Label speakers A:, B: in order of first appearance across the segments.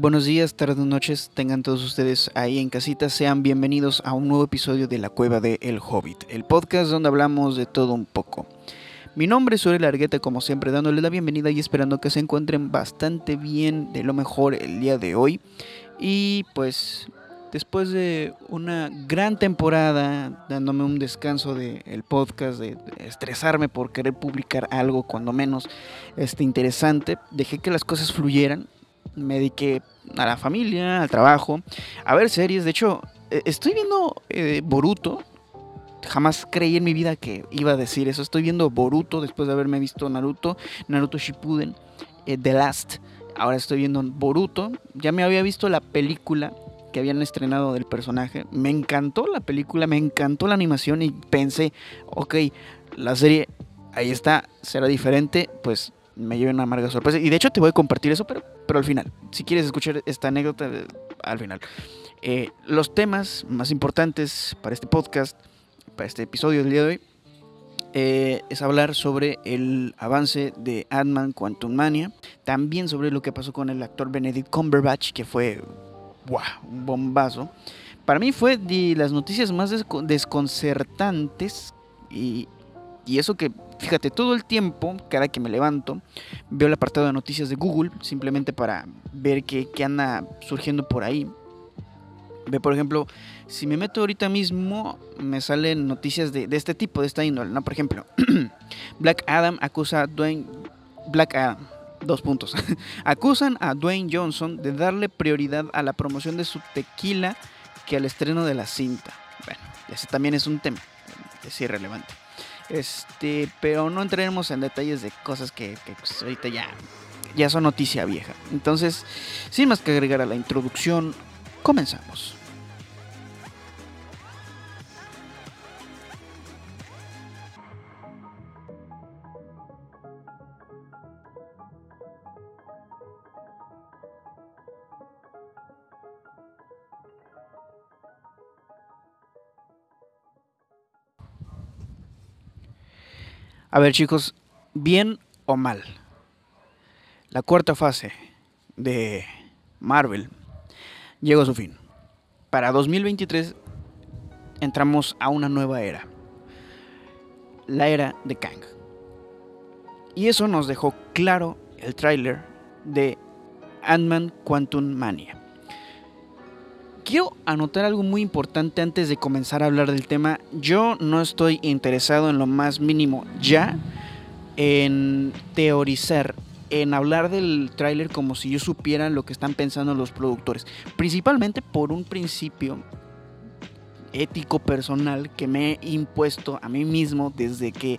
A: Buenos días, tardes, noches, tengan todos ustedes ahí en casita, sean bienvenidos a un nuevo episodio de La Cueva de El Hobbit, el podcast donde hablamos de todo un poco. Mi nombre es Uri Largueta, como siempre, dándoles la bienvenida y esperando que se encuentren bastante bien, de lo mejor el día de hoy. Y pues, después de una gran temporada, dándome un descanso del podcast, de, estresarme por querer publicar algo, cuando menos este, interesante, dejé que las cosas fluyeran me dediqué a la familia, al trabajo, a ver series. De hecho, e, estoy viendo eh, Boruto. Jamás creí en mi vida que iba a decir eso. Estoy viendo Boruto después de haberme visto Naruto, Naruto Shippuden, eh, The Last. Ahora estoy viendo Boruto. Ya me había visto la película que habían estrenado del personaje. Me encantó la película, me encantó la animación y pensé, ok, la serie ahí está, será diferente. Pues me lleve una amarga sorpresa. Y de hecho te voy a compartir eso, pero, pero al final. Si quieres escuchar esta anécdota, al final. Eh, los temas más importantes para este podcast, para este episodio del día de hoy, eh, es hablar sobre el avance de Ant-Man Quantum Mania. También sobre lo que pasó con el actor Benedict Cumberbatch, que fue wow, un bombazo. Para mí fue de las noticias más desconcertantes y, y eso que Fíjate, todo el tiempo, cada que me levanto, veo el apartado de noticias de Google, simplemente para ver qué, anda surgiendo por ahí. Ve, por ejemplo, si me meto ahorita mismo, me salen noticias de, este tipo, de esta índole, ¿no? Por ejemplo, Black Adam acusa a Dwayne... Black Adam, dos puntos. Acusan a Dwayne Johnson de darle prioridad a la promoción de su tequila que al estreno de la cinta. Bueno, ese también es un tema, es irrelevante. Este, pero no entraremos en detalles de cosas que, pues, ahorita ya, ya son noticia vieja. Entonces, sin más que agregar a la introducción, comenzamos. A ver chicos, bien o mal. La cuarta fase de Marvel llegó a su fin. Para 2023 entramos a una nueva era. La era de Kang. Y eso nos dejó claro el tráiler de Ant-Man Quantum Mania. Quiero anotar algo muy importante antes de comenzar a hablar del tema. Yo no estoy interesado en lo más mínimo ya en teorizar, en hablar del tráiler como si yo supiera lo que están pensando los productores. Principalmente por un principio ético personal que me he impuesto a mí mismo desde que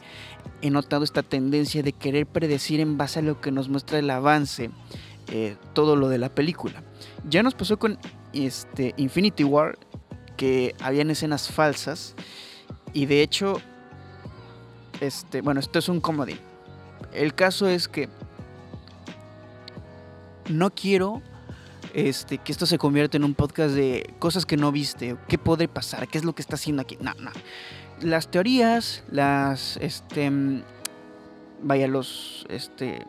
A: he notado esta tendencia de querer predecir en base a lo que nos muestra el avance eh, todo lo de la película. Ya nos pasó con este, Infinity War que habían escenas falsas y de hecho, este, bueno, esto es un comodín. El caso es que no quiero este, que esto se convierta en un podcast de cosas que no viste, qué puede pasar, qué es lo que está haciendo aquí. No, no. Las teorías, las, este, vaya, los, este,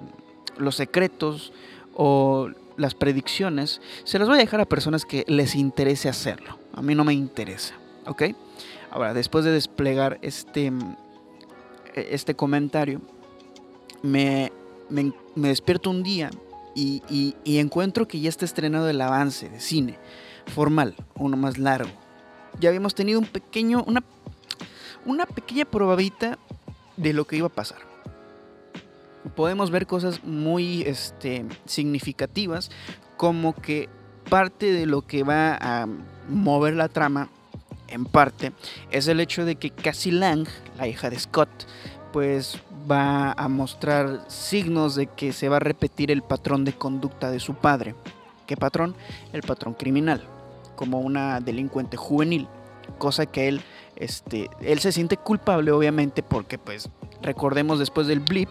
A: los secretos o las predicciones, se las voy a dejar a personas que les interese hacerlo. A mí no me interesa, ¿ok? Ahora, después de desplegar este, este comentario, me, me, despierto un día y, y, encuentro que ya está estrenado el avance de cine formal, uno más largo. Ya habíamos tenido un pequeño, una, una pequeña probadita de lo que iba a pasar podemos ver cosas muy este, significativas, como que parte de lo que va a mover la trama, en parte, es el hecho de que Cassie Lang, la hija de Scott, pues va a mostrar signos de que se va a repetir el patrón de conducta de su padre. ¿Qué patrón? El patrón criminal, como una delincuente juvenil, cosa que él, este, él se siente culpable obviamente porque pues recordemos después del blip,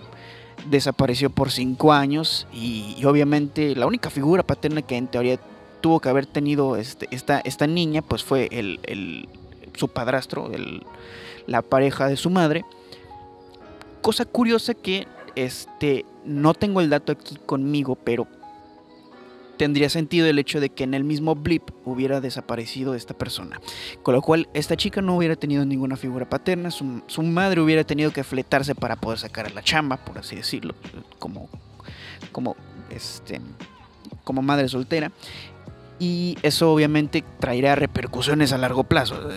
A: desapareció por cinco años y, obviamente la única figura paterna que en teoría tuvo que haber tenido este, esta, esta niña pues fue el, su padrastro, la pareja de su madre. Cosa curiosa que este, no tengo el dato aquí conmigo, pero tendría sentido el hecho de que en el mismo blip hubiera desaparecido esta persona. Con lo cual, esta chica no hubiera tenido ninguna figura paterna, su, madre hubiera tenido que fletarse para poder sacar a la chamba, por así decirlo, como, como, este, como madre soltera. Y eso obviamente traerá repercusiones a largo plazo.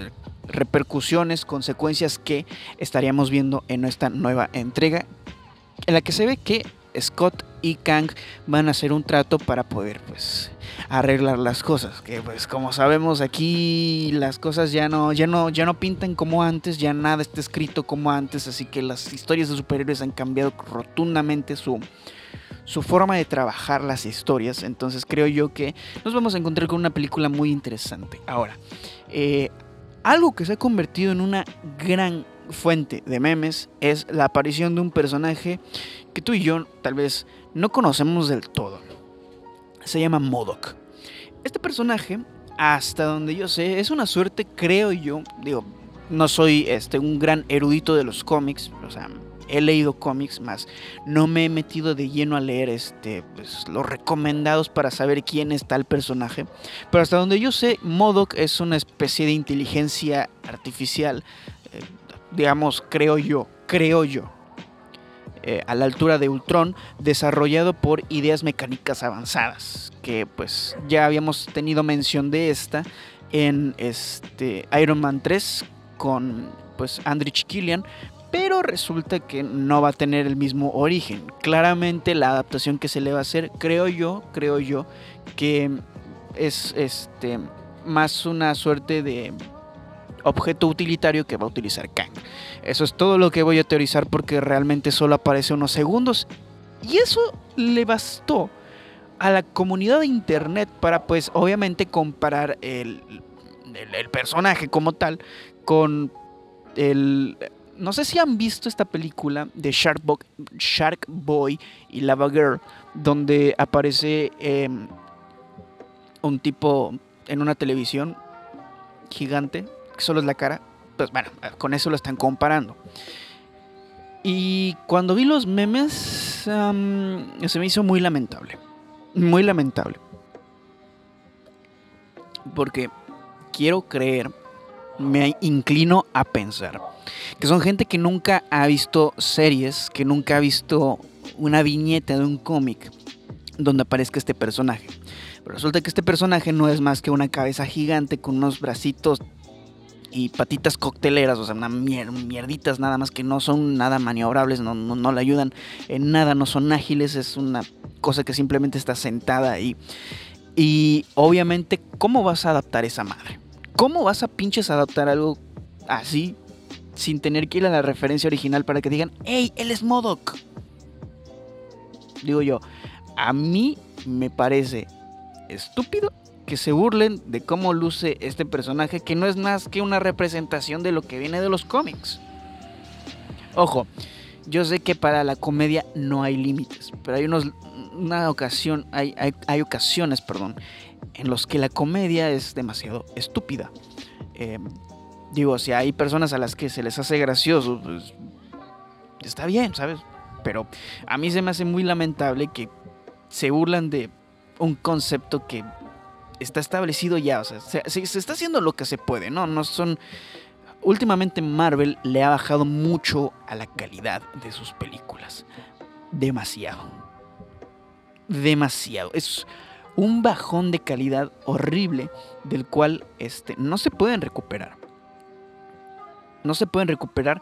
A: Repercusiones, consecuencias que estaríamos viendo en esta nueva entrega, en la que se ve que Scott y Kang van a hacer un trato para poder pues arreglar las cosas que pues como sabemos aquí las cosas ya no ya no ya no pintan como antes ya nada está escrito como antes así que las historias de superhéroes han cambiado rotundamente su su forma de trabajar las historias. Entonces creo yo que nos vamos a encontrar con una película muy interesante. Ahora eh, algo que se ha convertido en una gran fuente de memes es la aparición de un personaje que tú y yo tal vez no conocemos del todo. Se llama Modoc. Este personaje, hasta donde yo sé, es una suerte, creo yo, digo, no soy este, un gran erudito de los cómics, o sea, he leído cómics más, no me he metido de lleno a leer este, pues, los recomendados para saber quién es tal personaje, pero hasta donde yo sé, Modoc es una especie de inteligencia artificial, eh, digamos, creo yo, creo yo, eh, a la altura de Ultron, desarrollado por ideas mecánicas avanzadas, que pues ya habíamos tenido mención de esta en este Iron Man 3 con pues Andrich Killian, pero resulta que no va a tener el mismo origen. Claramente la adaptación que se le va a hacer, creo yo, creo yo que es este más una suerte de objeto utilitario que va a utilizar Kang. Eso es todo lo que voy a teorizar porque realmente solo aparece unos segundos. Y eso le bastó a la comunidad de internet para pues obviamente comparar el, el, personaje como tal con el... No sé si han visto esta película de Shark, Shark Boy y Lava Girl, donde aparece em, un tipo en una televisión gigante que solo es la cara, pues bueno, con eso lo están comparando. Y cuando vi los memes, se me hizo muy lamentable. Muy lamentable. Porque quiero creer, me inclino a pensar, que son gente que nunca ha visto series, que nunca ha visto una viñeta de un cómic donde aparezca este personaje. Pero resulta que este personaje no es más que una cabeza gigante con unos bracitos y patitas cocteleras, o sea, una mierditas nada más que no son nada maniobrables, no, no, le ayudan en nada, no son ágiles, es una cosa que simplemente está sentada ahí. Y obviamente, ¿cómo vas a adaptar esa madre? ¿Cómo vas a pinches adaptar algo así sin tener que ir a la referencia original para que digan, hey, él es Modoc? Digo yo, a mí me parece estúpido que se burlen de cómo luce este personaje que no es más que una representación de lo que viene de los cómics. Ojo, yo sé que para la comedia no hay límites, pero hay unos, una ocasión, hay, hay, ocasiones, perdón, en los que la comedia es demasiado estúpida. Eh, digo, si hay personas a las que se les hace gracioso, pues está bien, ¿sabes? Pero a mí se me hace muy lamentable que se burlan de un concepto que está establecido ya, o sea, se, está haciendo lo que se puede, ¿no? No son... Últimamente Marvel le ha bajado mucho a la calidad de sus películas. Demasiado. Demasiado. Es un bajón de calidad horrible del cual este, no se pueden recuperar. No se pueden recuperar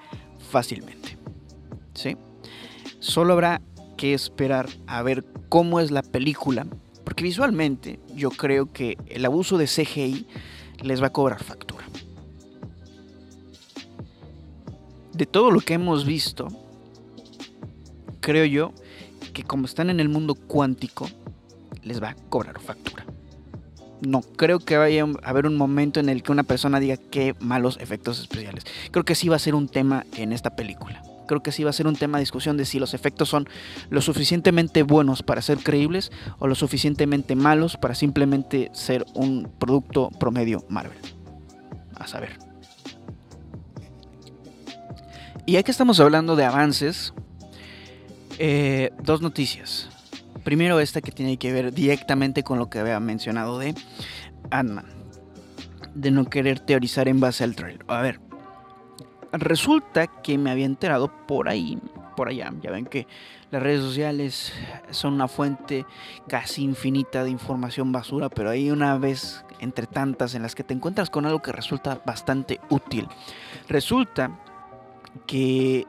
A: fácilmente. ¿Sí? Solo habrá que esperar a ver cómo es la película porque visualmente yo creo que el abuso de CGI les va a cobrar factura. De todo lo que hemos visto, creo yo que como están en el mundo cuántico, les va a cobrar factura. No creo que vaya a haber un momento en el que una persona diga qué malos efectos especiales. Creo que sí va a ser un tema en esta película creo que sí va a ser un tema de discusión de si los efectos son lo suficientemente buenos para ser creíbles o lo suficientemente malos para simplemente ser un producto promedio Marvel. A saber. Y ya que estamos hablando de avances, eh, dos noticias. Primero esta que tiene que ver directamente con lo que había mencionado de ant De no querer teorizar en base al trailer. A ver, resulta que me había enterado por ahí, por allá. Ya ven que las redes sociales son una fuente casi infinita de información basura, pero hay una vez entre tantas en las que te encuentras con algo que resulta bastante útil. Resulta que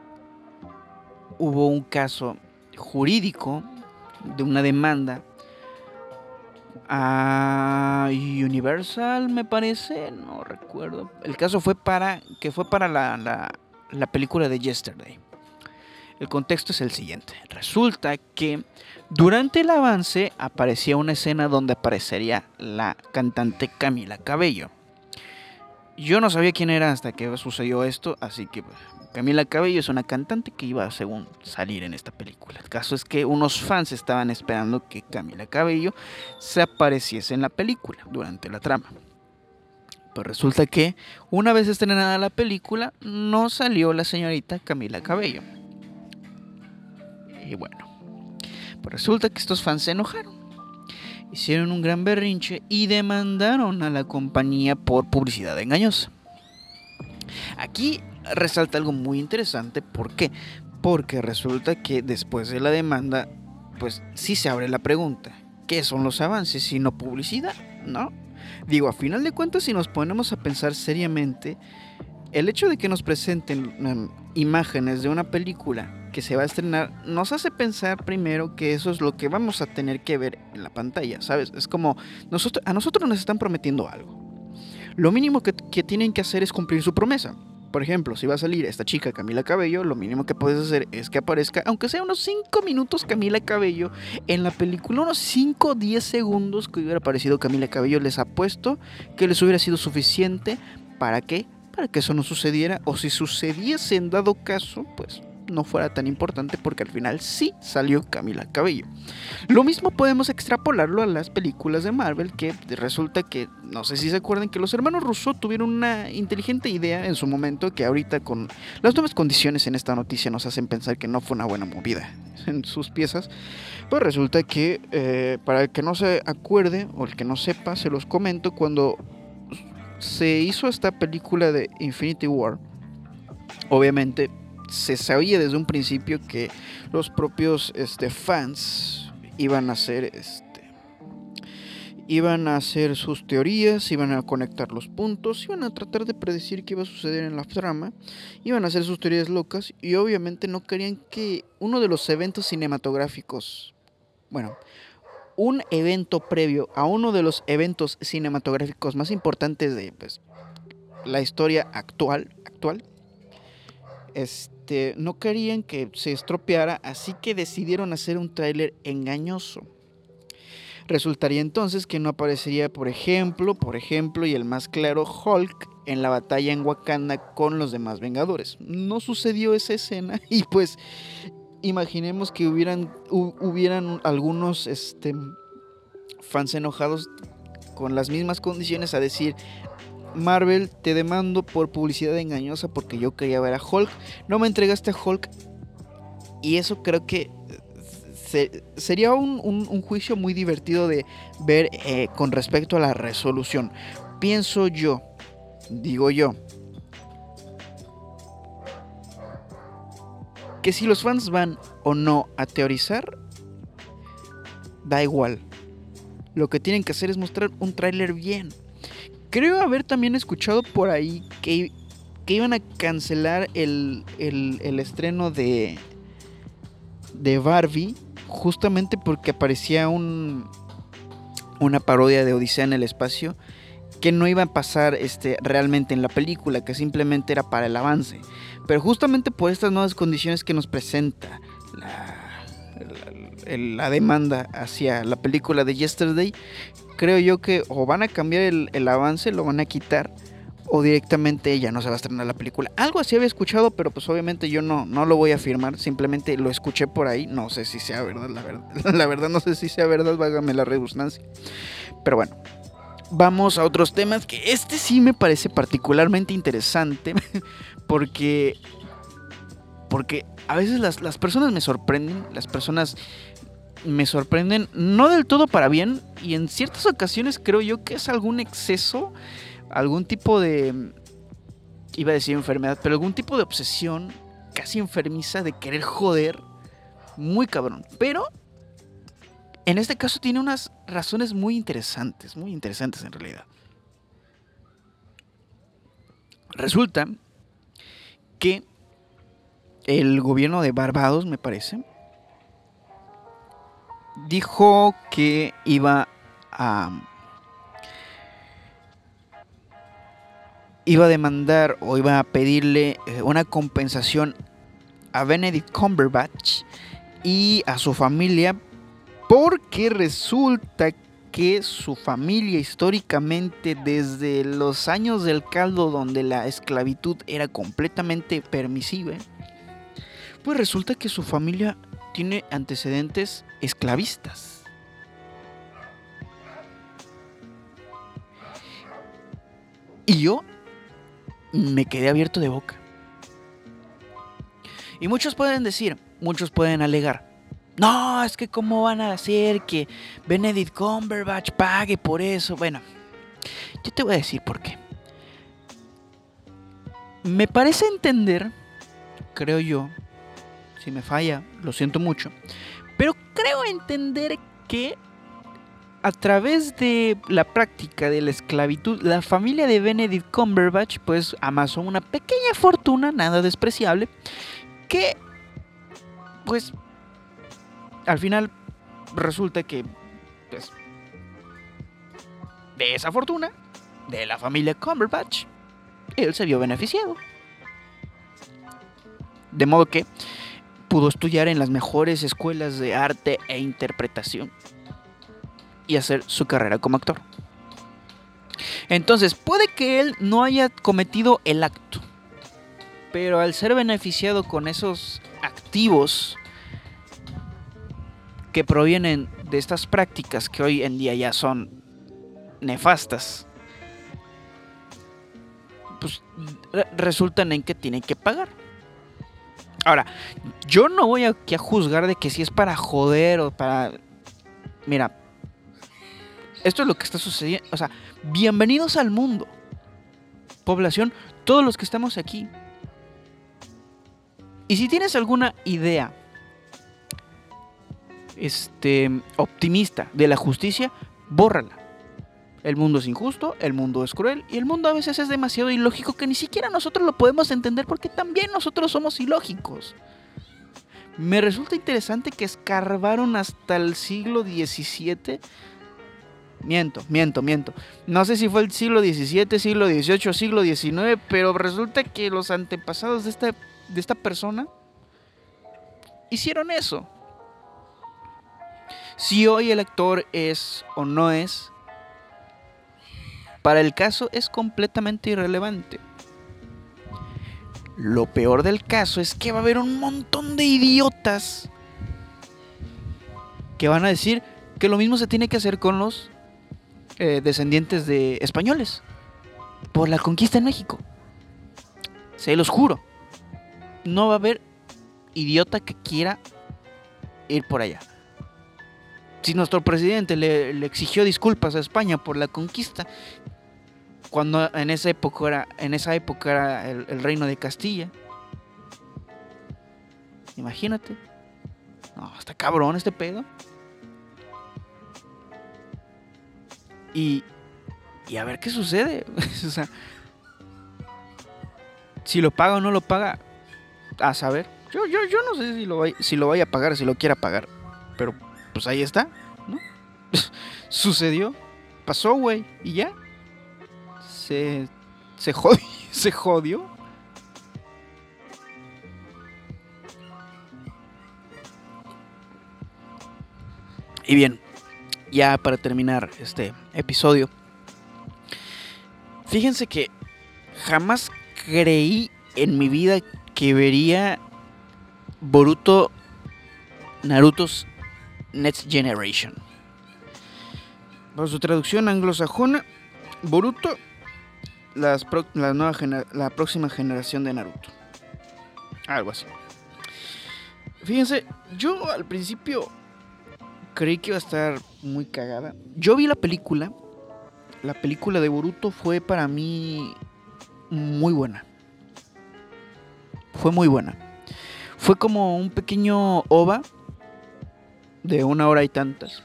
A: hubo un caso jurídico de una demanda a Universal, me parece, no recuerdo. El caso fue para que fue para la, la, película de Yesterday. El contexto es el siguiente. Resulta que durante el avance aparecía una escena donde aparecería la cantante Camila Cabello. Yo no sabía quién era hasta que sucedió esto, así que Camila Cabello es una cantante que iba según salir en esta película. El caso es que unos fans estaban esperando que Camila Cabello se apareciese en la película durante la trama. Pues resulta que una vez estrenada la película no salió la señorita Camila Cabello. Y bueno, pues resulta que estos fans se enojaron. Hicieron un gran berrinche y demandaron a la compañía por publicidad engañosa. Aquí resalta algo muy interesante. ¿Por qué? Porque resulta que después de la demanda, pues sí se abre la pregunta. ¿Qué son los avances si no publicidad? ¿No? Digo, a final de cuentas, si nos ponemos a pensar seriamente, el hecho de que nos presenten em, imágenes de una película que se va a estrenar nos hace pensar primero que eso es lo que vamos a tener que ver en la pantalla, ¿sabes? Es como a nosotros nos están prometiendo algo. Lo mínimo que tienen que hacer es cumplir su promesa. Por ejemplo, si va a salir esta chica Camila Cabello, lo mínimo que puedes hacer es que aparezca, aunque sea unos 5 minutos Camila Cabello en la película, unos 5 o 10 segundos que hubiera aparecido Camila Cabello, les apuesto que les hubiera sido suficiente. Para que para que eso no sucediera o si sucediese en dado caso, pues no fuera tan importante porque al final sí salió Camila Cabello. Lo mismo podemos extrapolarlo a las películas de Marvel que resulta que, no sé si se acuerdan que los hermanos Rousseau tuvieron una inteligente idea en su momento que ahorita con las nuevas condiciones en esta noticia nos hacen pensar que no fue una buena movida en sus piezas. Pues resulta que eh, para el que no se acuerde o el que no sepa, se los comento, cuando se hizo esta película de Infinity War, obviamente se sabía desde un principio que los propios este, fans iban a hacer este, iban a hacer sus teorías, iban a conectar los puntos, iban a tratar de predecir qué iba a suceder en la trama, iban a hacer sus teorías locas y obviamente no querían que uno de los eventos cinematográficos, bueno, un evento previo a uno de los eventos cinematográficos más importantes de pues, la historia actual, actual, este, no querían que se estropeara, así que decidieron hacer un tráiler engañoso. Resultaría entonces que no aparecería, por ejemplo, por ejemplo, y el más claro, Hulk en la batalla en Wakanda con los demás Vengadores. No sucedió esa escena y pues imaginemos que hubieran, hubieran algunos este, fans enojados con las mismas condiciones a decir, Marvel, te demando por publicidad engañosa porque yo quería ver a Hulk. No me entregaste a Hulk. Y eso creo que sería un, juicio muy divertido de ver eh, con respecto a la resolución. Pienso yo, digo yo, que si los fans van o no a teorizar, da igual. Lo que tienen que hacer es mostrar un tráiler bien creo haber también escuchado por ahí que, iban a cancelar el, estreno de, de Barbie justamente porque aparecía un, una parodia de Odisea en el espacio que no iba a pasar este, realmente en la película, que simplemente era para el avance. Pero justamente por estas nuevas condiciones que nos presenta la demanda hacia la película de Yesterday, creo yo que o van a cambiar el, avance, lo van a quitar, o directamente ya no se va a estrenar la película. Algo así había escuchado, pero pues obviamente yo no, no lo voy a afirmar, simplemente lo escuché por ahí, no sé si sea verdad, la verdad, la verdad no sé si sea verdad, vágame la redundancia. Pero bueno, vamos a otros temas que este sí me parece particularmente interesante, porque, porque a veces las, las personas me sorprenden, las personas me sorprenden, no del todo para bien, y en ciertas ocasiones creo yo que es algún exceso, algún tipo de, iba a decir enfermedad, pero algún tipo de obsesión casi enfermiza de querer joder, muy cabrón. Pero en este caso tiene unas razones muy interesantes, muy interesantes en realidad. Resulta que el gobierno de Barbados, me parece, dijo que iba a iba a demandar o iba a pedirle eh, una compensación a Benedict Cumberbatch y a su familia porque resulta que su familia históricamente desde los años del caldo donde la esclavitud era completamente permisible, pues resulta que su familia tiene antecedentes esclavistas. Y yo me quedé abierto de boca. Y muchos pueden decir, muchos pueden alegar, no, es que cómo van a hacer que Benedict Cumberbatch pague por eso. Bueno, yo te voy a decir por qué. Me parece entender, creo yo, si me falla, lo siento mucho, creo entender que a través de la práctica de la esclavitud, la familia de Benedict Cumberbatch pues amasó una pequeña fortuna, nada despreciable, que pues al final resulta que pues, de esa fortuna, de la familia Cumberbatch, él se vio beneficiado. De modo que pudo estudiar en las mejores escuelas de arte e interpretación y hacer su carrera como actor. Entonces, puede que él no haya cometido el acto, pero al ser beneficiado con esos activos que provienen de estas prácticas que hoy en día ya son nefastas, pues resultan en que tienen que pagar. Ahora, yo no voy aquí a juzgar de que si es para joder o para... Mira, esto es lo que está sucediendo. O sea, bienvenidos al mundo. Población, todos los que estamos aquí. Y si tienes alguna idea este, optimista de la justicia, bórrala. El mundo es injusto, el mundo es cruel y el mundo a veces es demasiado ilógico que ni siquiera nosotros lo podemos entender porque también nosotros somos ilógicos. Me resulta interesante que escarbaron hasta el siglo XVII Miento, miento, miento. No sé si fue el siglo XVII, siglo XVIII, siglo XIX, pero resulta que los antepasados de esta, de esta persona hicieron eso. Si hoy el actor es o no es, para el caso es completamente irrelevante. Lo peor del caso es que va a haber un montón de idiotas que van a decir que lo mismo se tiene que hacer con los eh, descendientes de españoles por la conquista en México. Se los juro. No va a haber idiota que quiera ir por allá. Si nuestro presidente le, exigió disculpas a España por la conquista, cuando en esa época era, en esa época era el, reino de Castilla. Imagínate. No, está cabrón este pedo. Y, y a ver qué sucede. o sea, si lo paga o no lo paga, a saber. Yo, yo, yo no sé si lo, si lo vaya a pagar, si lo quiera pagar. Pero pues ahí está. Sucedió, pasó, güey, y ya. Se, se se jodió. Y bien, ya para terminar este episodio, fíjense que jamás creí en mi vida que vería Boruto Naruto's Next Generation. Por su traducción anglosajona, Boruto, la, nueva la próxima generación de Naruto. Algo así. Fíjense, yo al principio creí que iba a estar muy cagada. Yo vi la película. La película de Boruto fue para mí muy buena. Fue muy buena. Fue como un pequeño ova de una hora y tantas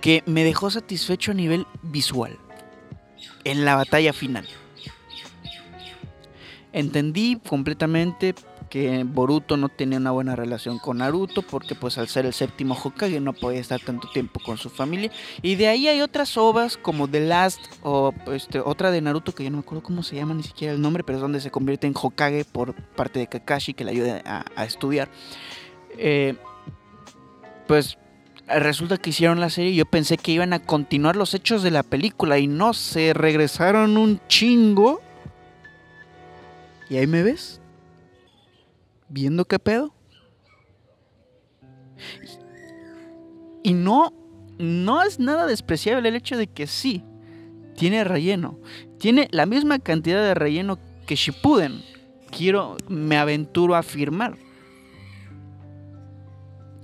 A: que me dejó satisfecho a nivel visual en la batalla final. Entendí completamente que Boruto no tenía una buena relación con Naruto porque pues al ser el séptimo Hokage no podía estar tanto tiempo con su familia y de ahí hay otras ovas como The Last o este, otra de Naruto que yo no me acuerdo cómo se llama ni siquiera el nombre pero es donde se convierte en Hokage por parte de Kakashi que le ayuda a, estudiar eh, pues resulta que hicieron la serie y yo pensé que iban a continuar los hechos de la película y no se regresaron un chingo y ahí me ves viendo qué pedo. Y no, no es nada despreciable el hecho de que sí, tiene relleno. Tiene la misma cantidad de relleno que Shippuden. Quiero, me aventuro a afirmar.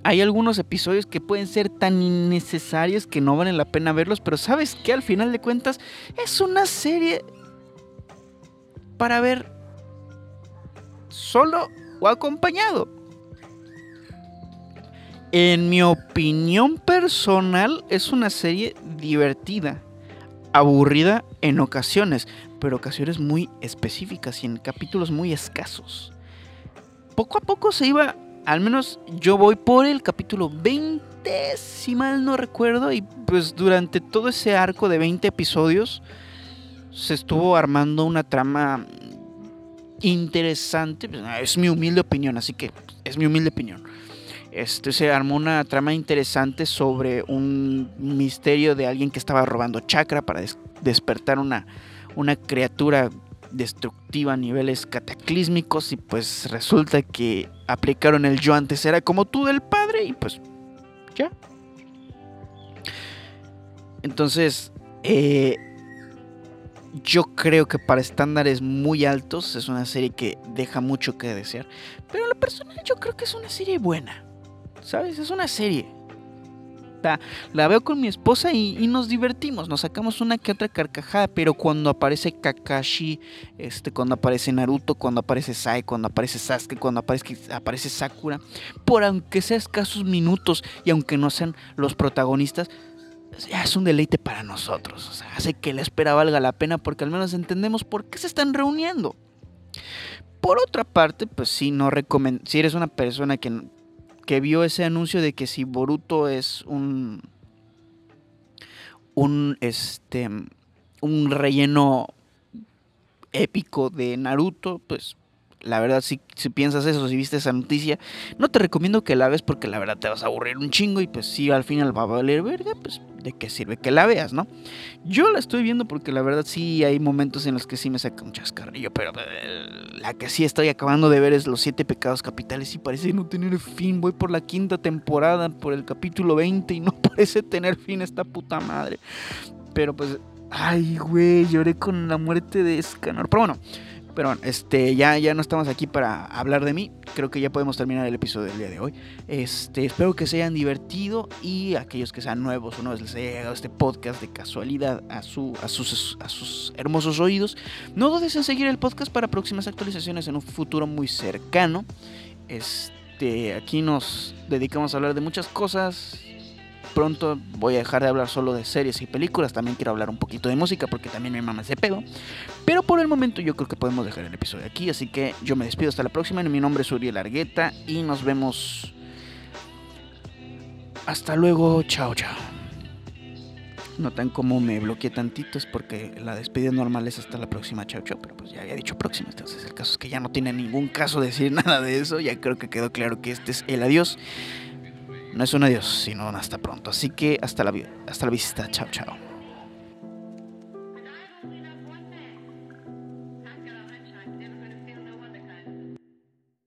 A: Hay algunos episodios que pueden ser tan innecesarios que no valen la pena verlos, pero sabes que al final de cuentas es una serie para ver solo o acompañado. En mi opinión personal es una serie divertida, aburrida en ocasiones, pero ocasiones muy específicas y en capítulos muy escasos. Poco a poco se iba, al menos yo voy por el capítulo 20, si mal no recuerdo, y pues durante todo ese arco de 20 episodios se estuvo armando una trama interesante. Pues, es mi humilde opinión, así que es mi humilde opinión. Este, se armó una trama interesante sobre un misterio de alguien que estaba robando chakra para despertar una, una criatura destructiva a niveles cataclísmicos y pues resulta que aplicaron el yo antes era como tú del padre y pues ya. Entonces, eh, yo creo que para estándares muy altos es una serie que deja mucho que desear. Pero la personal yo creo que es una serie buena. ¿Sabes? Es una serie. La, veo con mi esposa y, nos divertimos, nos sacamos una que otra carcajada, pero cuando aparece Kakashi, este, cuando aparece Naruto, cuando aparece Sai, cuando aparece Sasuke, cuando aparece, aparece Sakura, por aunque sea escasos minutos y aunque no sean los protagonistas, es un deleite para nosotros. O sea, hace que la espera valga la pena porque al menos entendemos por qué se están reuniendo. Por otra parte, pues sí, no. Si eres una persona que, que vio ese anuncio de que si Boruto es un. un. este. un relleno épico de Naruto, pues la verdad, si, si, piensas eso, si viste esa noticia, no te recomiendo que la veas porque la verdad te vas a aburrir un chingo y pues si al final va a valer verga, pues de qué sirve que la veas, ¿no? Yo la estoy viendo porque la verdad sí hay momentos en los que sí me saca un chascarrillo, pero eh, la que sí estoy acabando de ver es Los Siete Pecados Capitales y parece no tener fin. Voy por la quinta temporada, por el capítulo 20 y no parece tener fin esta puta madre. Pero pues, ay, güey, lloré con la muerte de Escanor. Pero bueno. Pero este, ya, ya no estamos aquí para hablar de mí. Creo que ya podemos terminar el episodio del día de hoy. Este, espero que se hayan divertido y aquellos que sean nuevos, una vez les haya llegado este podcast de casualidad a, su, a, sus, a sus hermosos oídos, no dudes en seguir el podcast para próximas actualizaciones en un futuro muy cercano. Este, aquí nos dedicamos a hablar de muchas cosas pronto voy a dejar de hablar solo de series y películas, también quiero hablar un poquito de música porque también mi mamá se pedo. Pero por el momento yo creo que podemos dejar el episodio aquí, así que yo me despido hasta la próxima. Mi nombre es Uriel Argueta y nos vemos. Hasta luego, chao, chao. Notan cómo me bloqueé tantito, es porque la despedida normal es hasta la próxima, chao, chao. Pero pues ya había dicho próxima, entonces el caso es que ya no tiene ningún caso decir nada de eso. Ya creo que quedó claro que este es el adiós no es un adiós, sino un hasta pronto. Así que hasta la, hasta la vista. Chao, chao.